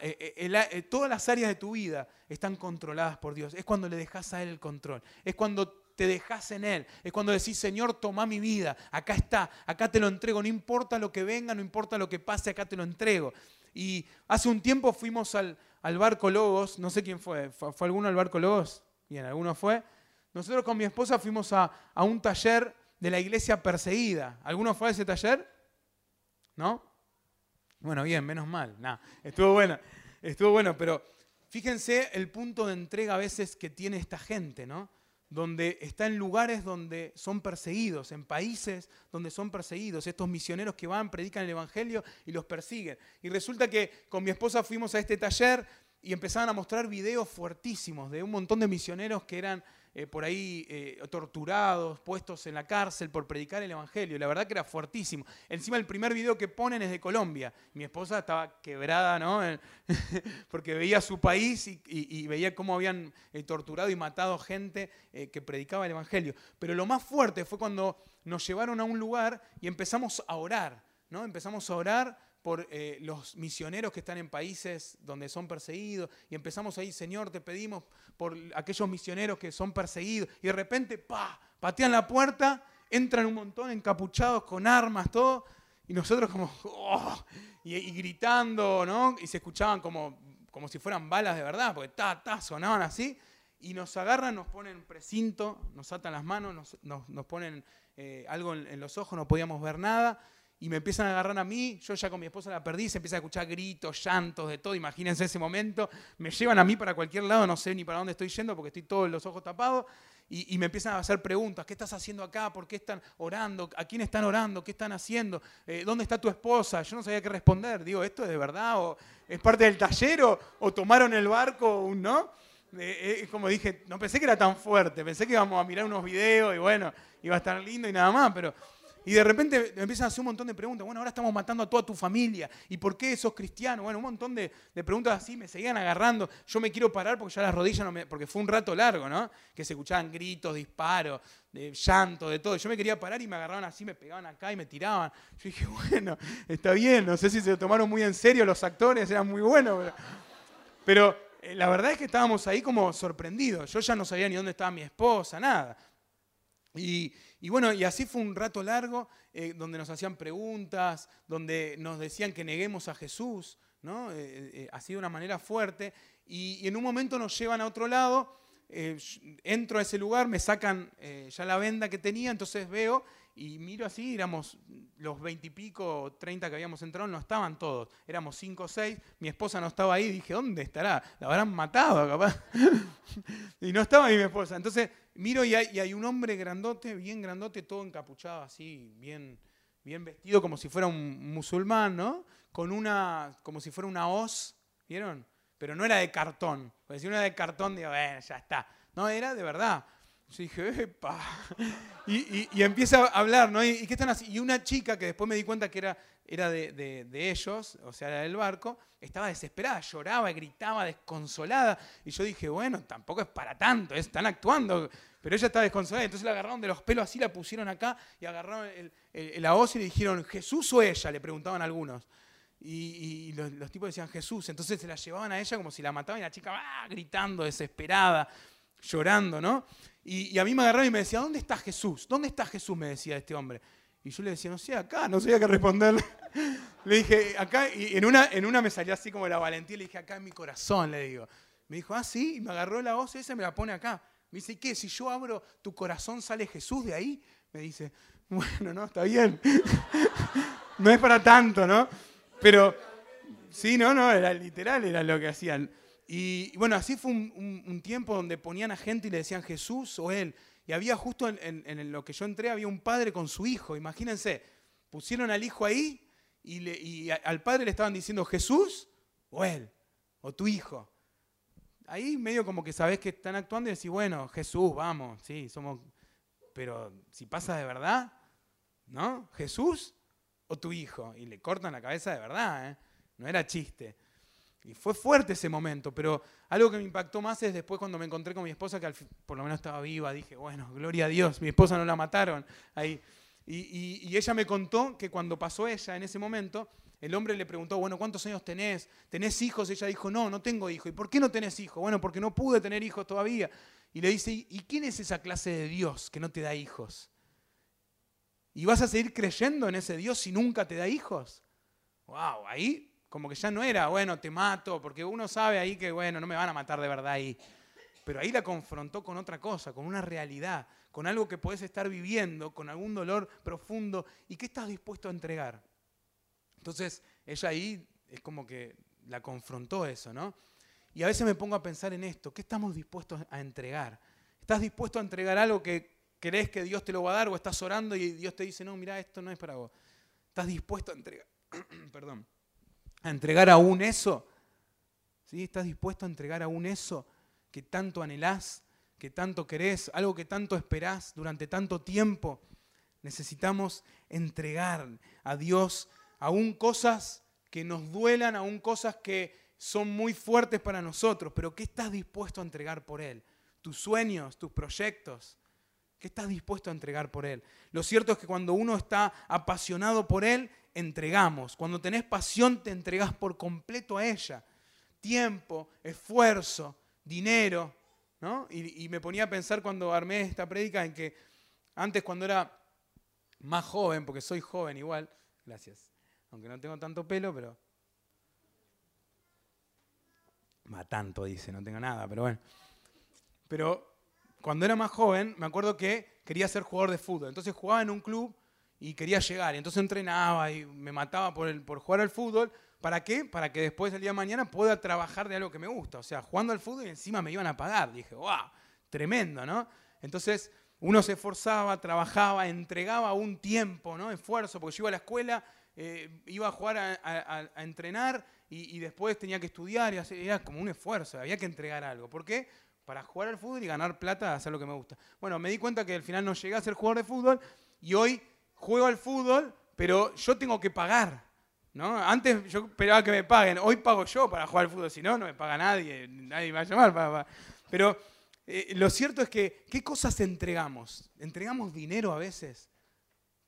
Eh, eh, eh, todas las áreas de tu vida están controladas por Dios. Es cuando le dejas a Él el control. Es cuando te dejas en Él. Es cuando decís, Señor, toma mi vida. Acá está, acá te lo entrego. No importa lo que venga, no importa lo que pase, acá te lo entrego. Y hace un tiempo fuimos al, barco Logos. No sé quién fue. ¿Fue, alguno al barco Logos? Bien, alguno fue. Nosotros con mi esposa fuimos a, a un taller de la iglesia perseguida. ¿Alguno fue a ese taller? ¿No? Bueno, bien, menos mal. Nah, estuvo bueno. Estuvo bueno, pero fíjense el punto de entrega a veces que tiene esta gente, ¿no? Donde está en lugares donde son perseguidos, en países donde son perseguidos, estos misioneros que van, predican el Evangelio y los persiguen. Y resulta que con mi esposa fuimos a este taller y empezaban a mostrar videos fuertísimos de un montón de misioneros que eran eh, por ahí eh, torturados, puestos en la cárcel por predicar el Evangelio. La verdad que era fuertísimo. Encima el primer video que ponen es de Colombia. Mi esposa estaba quebrada, ¿no? Porque veía su país y, veía cómo habían eh, torturado y matado gente que predicaba el Evangelio. Pero lo más fuerte fue cuando nos llevaron a un lugar y empezamos a orar, ¿no? Empezamos a orar por eh, los misioneros que están en países donde son perseguidos. Y empezamos ahí, Señor, te pedimos por aquellos misioneros que son perseguidos. Y de repente, pa, patean la puerta, entran un montón encapuchados con armas, todo. Y nosotros como, oh, y, gritando, ¿no? Y se escuchaban como, como si fueran balas de verdad, porque ta, ta, sonaban así. Y nos agarran, nos ponen precinto, nos atan las manos, nos, ponen eh, algo en los ojos, no podíamos ver nada y me empiezan a agarrar a mí, yo ya con mi esposa la perdí, se empieza a escuchar gritos, llantos, de todo, imagínense ese momento, me llevan a mí para cualquier lado, no sé ni para dónde estoy yendo porque estoy todos los ojos tapados, y, me empiezan a hacer preguntas, ¿qué estás haciendo acá? ¿Por qué están orando? ¿A quién están orando? ¿Qué están haciendo? Eh, ¿Dónde está tu esposa? Yo no sabía qué responder, digo, ¿esto es de verdad? ¿O es parte del taller? ¿O, tomaron el barco? ¿No? Eh, eh, como dije, no pensé que era tan fuerte, pensé que íbamos a mirar unos videos y bueno, iba a estar lindo y nada más, pero y de repente me empiezan a hacer un montón de preguntas. Bueno, ahora estamos matando a toda tu familia. ¿Y por qué sos cristiano? Bueno, un montón de, preguntas así. Me seguían agarrando. Yo me quiero parar porque ya las rodillas no me... Porque fue un rato largo, ¿no? Que se escuchaban gritos, disparos, de llanto, de todo. Yo me quería parar y me agarraban así, me pegaban acá y me tiraban. Yo dije, bueno, está bien. No sé si se lo tomaron muy en serio los actores. Eran muy buenos. Pero, eh, la verdad es que estábamos ahí como sorprendidos. Yo ya no sabía ni dónde estaba mi esposa, nada. Y, bueno, y así fue un rato largo eh, donde nos hacían preguntas, donde nos decían que neguemos a Jesús, ¿no? Eh, eh, así de una manera fuerte. Y, en un momento nos llevan a otro lado, entro a ese lugar, me sacan ya la venda que tenía, entonces veo y miro así, éramos los veintipico, treinta que habíamos entrado, no estaban todos, éramos cinco o seis, mi esposa no estaba ahí, dije, ¿dónde estará? La habrán matado capaz. y no estaba ahí mi esposa. Entonces miro y hay, un hombre grandote, bien grandote, todo encapuchado así, bien, bien vestido, como si fuera un musulmán, ¿no? Con una, como si fuera una hoz, ¿vieron? Pero no era de cartón, porque si uno era de cartón, digo, bueno, ya está. No, era de verdad. Yo dije, ¡epa! Y, empieza a hablar, ¿no? ¿Y, qué están así? Y una chica que después me di cuenta que era, era de, ellos, o sea, era del barco, estaba desesperada, lloraba, gritaba, desconsolada. Y yo dije, bueno, tampoco es para tanto, están actuando. Pero ella estaba desconsolada, entonces la agarraron de los pelos así, la pusieron acá y agarraron la voz y le dijeron, ¿Jesús o ella? Le preguntaban algunos. Y, los, tipos decían Jesús, entonces se la llevaban a ella como si la mataban y la chica ¡ah! gritando, desesperada, llorando, ¿no? Y, a mí me agarraba y me decía, ¿dónde está Jesús? ¿Dónde está Jesús? Me decía este hombre. Y yo le decía, no sé, acá, no sabía qué responderle. le dije, acá, y en una, en una me salió así como la valentía, le dije, acá en mi corazón, le digo. Me dijo, ah, sí, y me agarró la voz esa y me la pone acá. Me dice, ¿qué? Si yo abro tu corazón, ¿sale Jesús de ahí? Me dice, bueno, no, está bien. no es para tanto, ¿no? Pero, sí, no, no, era literal, era lo que hacían. Y, bueno, así fue un, tiempo donde ponían a gente y le decían Jesús o Él. Y había justo en, lo que yo entré, había un padre con su hijo, imagínense, pusieron al hijo ahí y, al padre le estaban diciendo Jesús o él, o tu hijo. Ahí medio como que sabes que están actuando y decís, bueno, Jesús, vamos, sí, somos... Pero si pasa de verdad, ¿no? Jesús o tu hijo. Y le cortan la cabeza de verdad, ¿eh? No era chiste. Y fue fuerte ese momento, pero algo que me impactó más es después cuando me encontré con mi esposa, que por lo menos estaba viva, dije, bueno, gloria a Dios, mi esposa no la mataron ahí. Y, ella me contó que cuando pasó ella en ese momento, el hombre le preguntó, bueno, ¿cuántos años tenés? ¿Tenés hijos? Ella dijo, no, no tengo hijos. ¿Y por qué no tenés hijos? Bueno, porque no pude tener hijos todavía. Y le dice, ¿y quién es esa clase de Dios que no te da hijos? ¿Y vas a seguir creyendo en ese Dios si nunca te da hijos? Wow, ahí como que ya no era, bueno, te mato, porque uno sabe ahí que, bueno, no me van a matar de verdad ahí. Pero ahí la confrontó con otra cosa, con una realidad, con algo que puedes estar viviendo, con algún dolor profundo, y qué estás dispuesto a entregar. Entonces, ella ahí es como que la confrontó eso, ¿no? Y a veces me pongo a pensar en esto, ¿qué estamos dispuestos a entregar? ¿Estás dispuesto a entregar algo que crees que Dios te lo va a dar o estás orando y Dios te dice, no, mira, esto no es para vos? ¿Estás dispuesto a entregar? Perdón a entregar aún eso? ¿Sí? ¿Estás dispuesto a entregar aún eso que tanto anhelás, que tanto querés, algo que tanto esperás durante tanto tiempo? Necesitamos entregar a Dios aún cosas que nos duelan, aún cosas que son muy fuertes para nosotros, pero ¿qué estás dispuesto a entregar por Él? Tus sueños, tus proyectos. ¿Qué estás dispuesto a entregar por Él? Lo cierto es que cuando uno está apasionado por Él, entregamos. Cuando tenés pasión, te entregas por completo a ella. Tiempo, esfuerzo, dinero. ¿no? Y, me ponía a pensar cuando armé esta prédica en que antes cuando era más joven, porque soy joven igual, gracias, aunque no tengo tanto pelo, pero... Ma tanto dice, no tengo nada, pero bueno. Pero cuando era más joven, me acuerdo que quería ser jugador de fútbol. Entonces jugaba en un club y quería llegar. Y entonces entrenaba y me mataba por, el, por jugar al fútbol. ¿Para qué? Para que después del día de mañana pueda trabajar de algo que me gusta. O sea, jugando al fútbol y encima me iban a pagar. Dije, wow, tremendo, ¿no? Entonces uno se esforzaba, trabajaba, entregaba un tiempo, ¿no? Esfuerzo, porque yo iba a la escuela, eh, iba a jugar a, entrenar y, después tenía que estudiar y era como un esfuerzo, había que entregar algo. ¿Por qué? Para jugar al fútbol y ganar plata, hacer lo que me gusta. Bueno, me di cuenta que al final no llegué a ser jugador de fútbol y hoy juego al fútbol, pero yo tengo que pagar. ¿no? Antes yo esperaba que me paguen, hoy pago yo para jugar al fútbol, si no, no me paga nadie, nadie me va a llamar. Pero eh, lo cierto es que, ¿qué cosas entregamos? ¿Entregamos dinero a veces?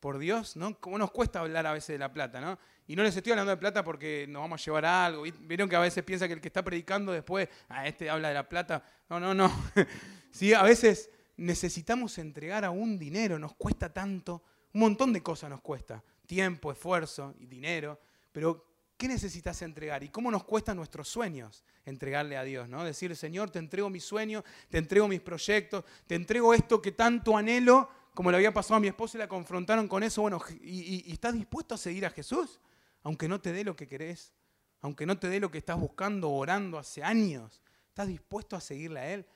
Por Dios, ¿no? ¿Cómo nos cuesta hablar a veces de la plata, no? Y no les estoy hablando de plata porque nos vamos a llevar algo. Vieron que a veces piensa que el que está predicando después, ah, este habla de la plata. No, no, no. sí, a veces necesitamos entregar a un dinero, nos cuesta tanto un montón de cosas nos cuesta, tiempo, esfuerzo y dinero, pero ¿qué necesitas entregar? ¿Y cómo nos cuesta nuestros sueños entregarle a Dios? ¿no? Decir, Señor, te entrego mis sueños, te entrego mis proyectos, te entrego esto que tanto anhelo, como le había pasado a mi esposa y la confrontaron con eso, bueno, y, estás dispuesto a seguir a Jesús? Aunque no te dé lo que querés, aunque no te dé lo que estás buscando, orando hace años, ¿estás dispuesto a seguirle a Él?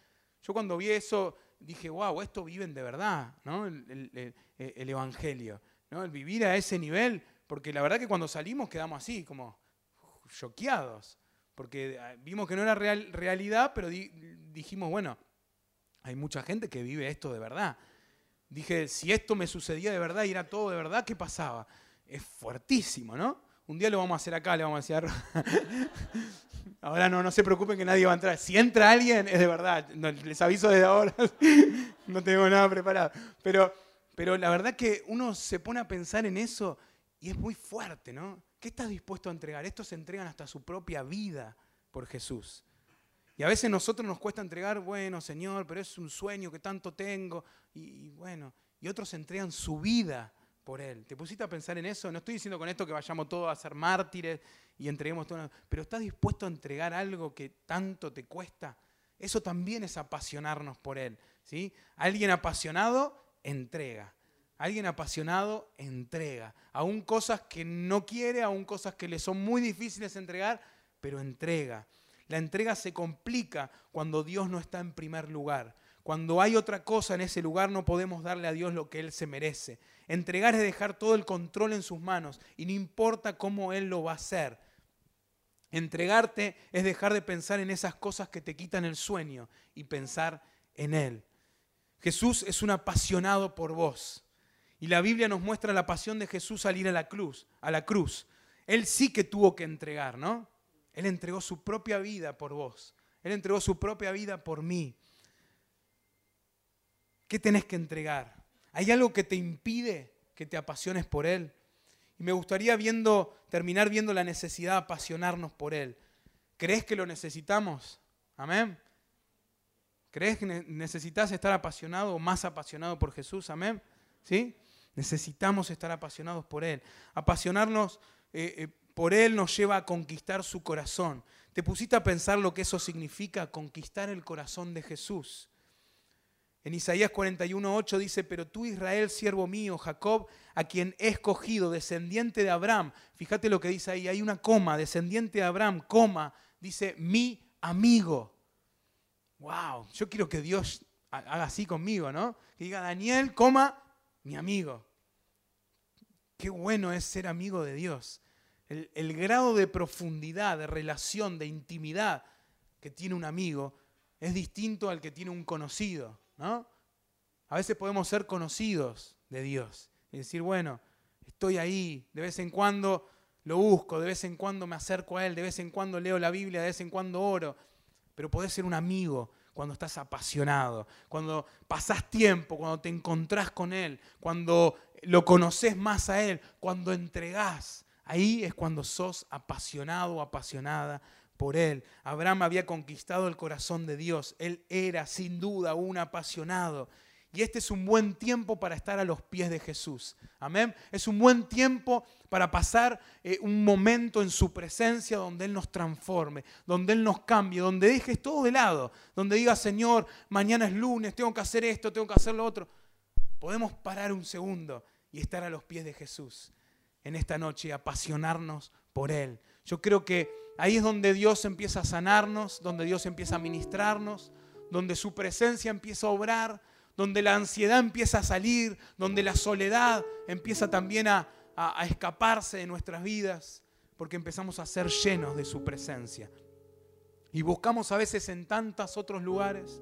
Yo cuando vi eso dije, wow, esto viven de verdad, ¿no? El, Evangelio, ¿no? El vivir a ese nivel, porque la verdad que cuando salimos quedamos así, como choqueados, porque ah, vimos que no era real, realidad, pero dijimos, bueno, hay mucha gente que vive esto de verdad. Dije, si esto me sucedía de verdad y era todo de verdad, ¿qué pasaba? Es fuertísimo, ¿no? Un día lo vamos a hacer acá, le vamos a decir Ahora no, no se preocupen que nadie va a entrar. Si entra alguien, es de verdad. les aviso desde ahora. no tengo nada preparado. Pero, pero la verdad que uno se pone a pensar en eso y es muy fuerte, ¿no? ¿Qué estás dispuesto a entregar? Estos se entregan hasta su propia vida por Jesús. Y a veces nosotros nos cuesta entregar, bueno, Señor, pero es un sueño que tanto tengo. Y, y bueno, y otros entregan su vida por Él. ¿Te pusiste a pensar en eso? No estoy diciendo con esto que vayamos todos a ser mártires y entreguemos todo, pero ¿estás dispuesto a entregar algo que tanto te cuesta? Eso también es apasionarnos por Él. ¿sí? Alguien apasionado entrega. Alguien apasionado entrega. Aún cosas que no quiere, aún cosas que le son muy difíciles entregar, pero entrega. La entrega se complica cuando Dios no está en primer lugar Cuando hay otra cosa en ese lugar no podemos darle a Dios lo que Él se merece. Entregar es dejar todo el control en sus manos y no importa cómo Él lo va a hacer. Entregarte es dejar de pensar en esas cosas que te quitan el sueño y pensar en Él. Jesús es un apasionado por vos. Y la Biblia nos muestra la pasión de Jesús al ir a la cruz, a la cruz. Él sí que tuvo que entregar, ¿no? Él entregó su propia vida por vos. Él entregó su propia vida por mí. ¿Qué tenés que entregar? ¿Hay algo que te impide que te apasiones por Él? Y me gustaría viendo, terminar viendo la necesidad de apasionarnos por Él. ¿Crees que lo necesitamos? Amén. ¿Crees que necesitas estar apasionado o más apasionado por Jesús? Amén. ¿Sí? Necesitamos estar apasionados por Él. Apasionarnos eh, eh, por Él nos lleva a conquistar su corazón. ¿Te pusiste a pensar lo que eso significa? Conquistar el corazón de Jesús. En Isaías 41:8 dice, pero tú Israel, siervo mío, Jacob, a quien he escogido, descendiente de Abraham. Fíjate lo que dice ahí, hay una coma, descendiente de Abraham, coma, dice mi amigo. Wow, yo quiero que Dios haga así conmigo, ¿no? Que diga Daniel, coma, mi amigo. Qué bueno es ser amigo de Dios. El, el grado de profundidad, de relación, de intimidad que tiene un amigo es distinto al que tiene un conocido. ¿No? A veces podemos ser conocidos de Dios y decir, bueno, estoy ahí, de vez en cuando lo busco, de vez en cuando me acerco a Él, de vez en cuando leo la Biblia, de vez en cuando oro, pero podés ser un amigo cuando estás apasionado, cuando pasás tiempo, cuando te encontrás con Él, cuando lo conoces más a Él, cuando entregás. Ahí es cuando sos apasionado o apasionada por él. Abraham había conquistado el corazón de Dios. Él era sin duda un apasionado. Y este es un buen tiempo para estar a los pies de Jesús. Amén. Es un buen tiempo para pasar eh, un momento en su presencia donde Él nos transforme, donde Él nos cambie, donde dejes todo de lado, donde diga Señor, mañana es lunes, tengo que hacer esto, tengo que hacer lo otro. Podemos parar un segundo y estar a los pies de Jesús en esta noche apasionarnos por Él. Yo creo que Ahí es donde Dios empieza a sanarnos, donde Dios empieza a ministrarnos, donde su presencia empieza a obrar, donde la ansiedad empieza a salir, donde la soledad empieza también a, escaparse de nuestras vidas, porque empezamos a ser llenos de su presencia. Y buscamos a veces en tantos otros lugares,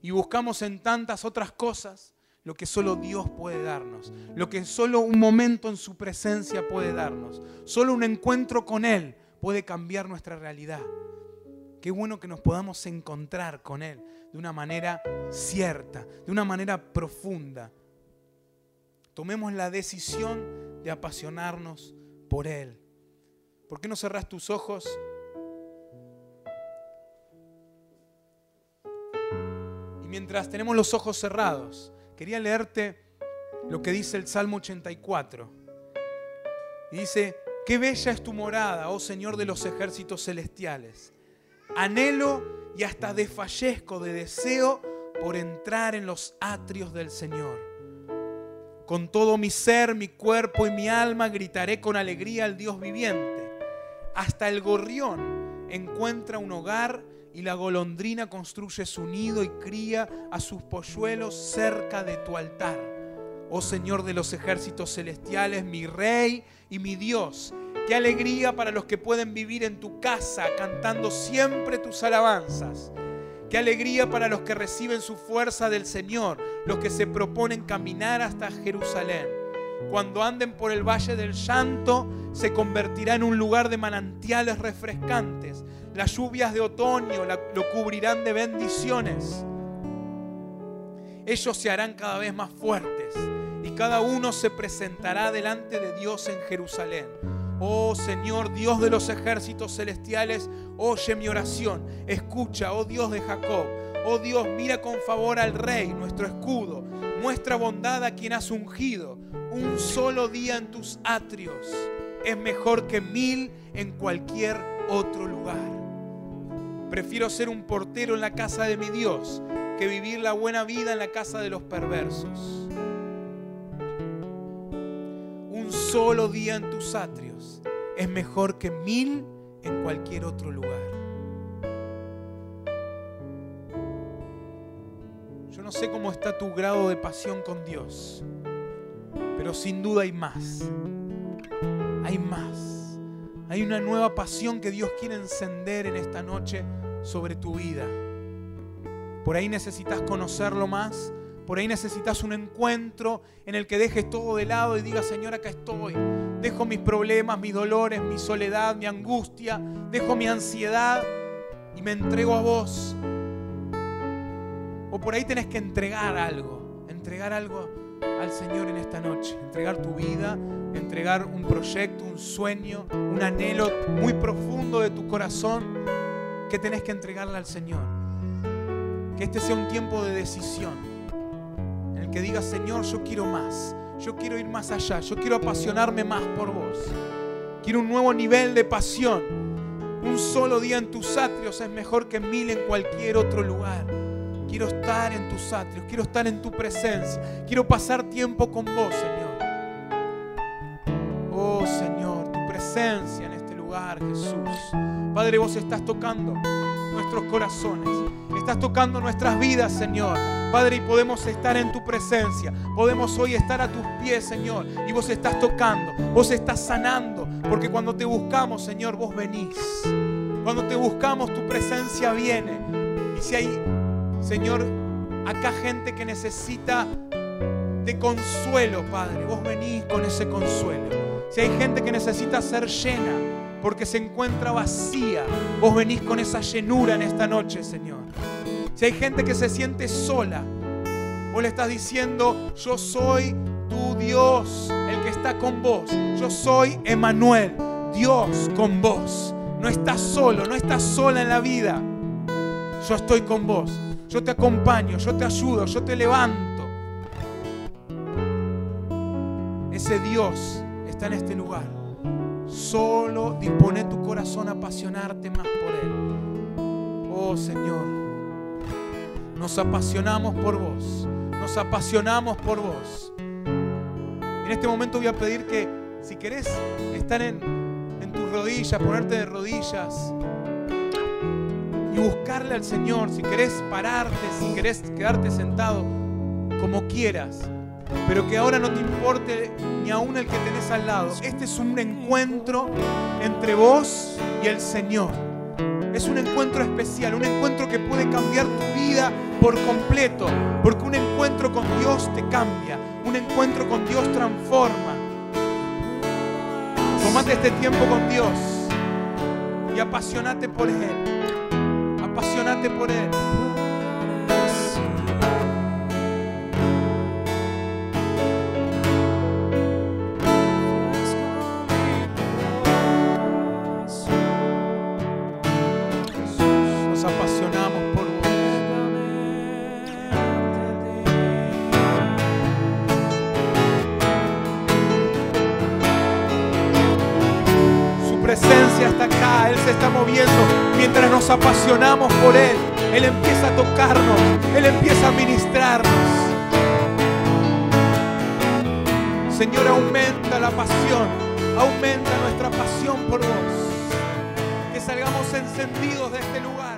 y buscamos en tantas otras cosas lo que solo Dios puede darnos, lo que solo un momento en su presencia puede darnos, solo un encuentro con Él puede cambiar nuestra realidad. Qué bueno que nos podamos encontrar con Él de una manera cierta, de una manera profunda. Tomemos la decisión de apasionarnos por Él. ¿Por qué no cerrás tus ojos? Y mientras tenemos los ojos cerrados, quería leerte lo que dice el Salmo 84. Y dice, Qué bella es tu morada, oh Señor de los ejércitos celestiales. Anhelo y hasta desfallezco de deseo por entrar en los atrios del Señor. Con todo mi ser, mi cuerpo y mi alma gritaré con alegría al Dios viviente. Hasta el gorrión encuentra un hogar y la golondrina construye su nido y cría a sus polluelos cerca de tu altar oh Señor de los ejércitos celestiales, mi Rey y mi Dios. Qué alegría para los que pueden vivir en tu casa cantando siempre tus alabanzas. Qué alegría para los que reciben su fuerza del Señor, los que se proponen caminar hasta Jerusalén. Cuando anden por el valle del llanto, se convertirá en un lugar de manantiales refrescantes. Las lluvias de otoño lo cubrirán de bendiciones. Ellos se harán cada vez más fuertes cada uno se presentará delante de Dios en Jerusalén. Oh Señor, Dios de los ejércitos celestiales, oye mi oración, escucha, oh Dios de Jacob. Oh Dios, mira con favor al Rey, nuestro escudo. Muestra bondad a quien has ungido. Un solo día en tus atrios es mejor que mil en cualquier otro lugar. Prefiero ser un portero en la casa de mi Dios que vivir la buena vida en la casa de los perversos. Solo día en tus atrios es mejor que mil en cualquier otro lugar. no sé cómo está tu grado de pasión con Dios, pero sin duda hay más. Hay más. Hay una nueva pasión que Dios quiere encender en esta noche sobre tu vida. Por ahí necesitas conocerlo más. Por ahí necesitas un encuentro en el que dejes todo de lado y digas, Señor, acá estoy. Dejo mis problemas, mis dolores, mi soledad, mi angustia, dejo mi ansiedad y me entrego a vos. O por ahí tenés que entregar algo, entregar algo al Señor en esta noche, entregar tu vida, entregar un proyecto, un sueño, un anhelo muy profundo de tu corazón que tenés que entregarle al Señor. Que este sea un tiempo de decisión que digas, Señor, yo quiero más, yo quiero ir más allá, yo quiero apasionarme más por vos. Quiero un nuevo nivel de pasión. Un solo día en tus atrios es mejor que mil en cualquier otro lugar. Quiero estar en tus atrios, quiero estar en tu presencia, quiero pasar tiempo con vos, Señor. Oh Señor, tu presencia en este lugar, Jesús. Padre, vos estás tocando nuestros corazones, estás tocando nuestras vidas, Señor. Padre, y podemos estar en tu presencia, podemos hoy estar a tus pies, Señor, y vos estás tocando, vos estás sanando, porque cuando te buscamos, Señor, vos venís. Cuando te buscamos, tu presencia viene. Y si hay Señor, acá gente que necesita de consuelo, Padre, vos venís con ese consuelo. Si hay gente que necesita ser llena porque se encuentra vacía, vos venís con esa llenura en esta noche, Señor. Si hay gente que se siente sola, vos le estás diciendo, yo soy tu Dios, el que está con vos. Yo soy Emanuel, Dios con vos. No estás solo, no estás sola en la vida. Yo estoy con vos. Yo te acompaño, yo te ayudo, yo te levanto. Ese Dios está en este lugar. Solo dispone tu corazón a apasionarte más por Él. Oh Señor, nos apasionamos por vos. Nos apasionamos por vos. En este momento voy a pedir que si querés estar en, en tus rodillas, ponerte de rodillas, y buscarle al Señor. Si querés pararte, si querés quedarte sentado, como quieras. Pero que ahora no te importe ni aún el que tenés al lado. Este es un encuentro entre vos y el Señor. Es un encuentro especial, un encuentro que puede cambiar tu vida por completo. Porque un encuentro con Dios te cambia. Un encuentro con Dios transforma. Tomate este tiempo con Dios y apasionate por Él apasionate por Él. Por Él. Él empieza a tocarnos, Él empieza a ministrarnos. Señor, aumenta la pasión, aumenta nuestra pasión por vos. Que salgamos encendidos de este lugar,